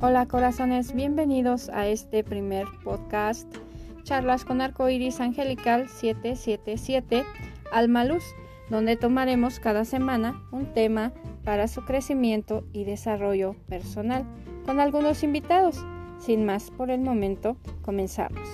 Hola corazones, bienvenidos a este primer podcast Charlas con Arcoiris Angelical 777 Alma Luz, donde tomaremos cada semana un tema para su crecimiento y desarrollo personal con algunos invitados. Sin más por el momento, comenzamos.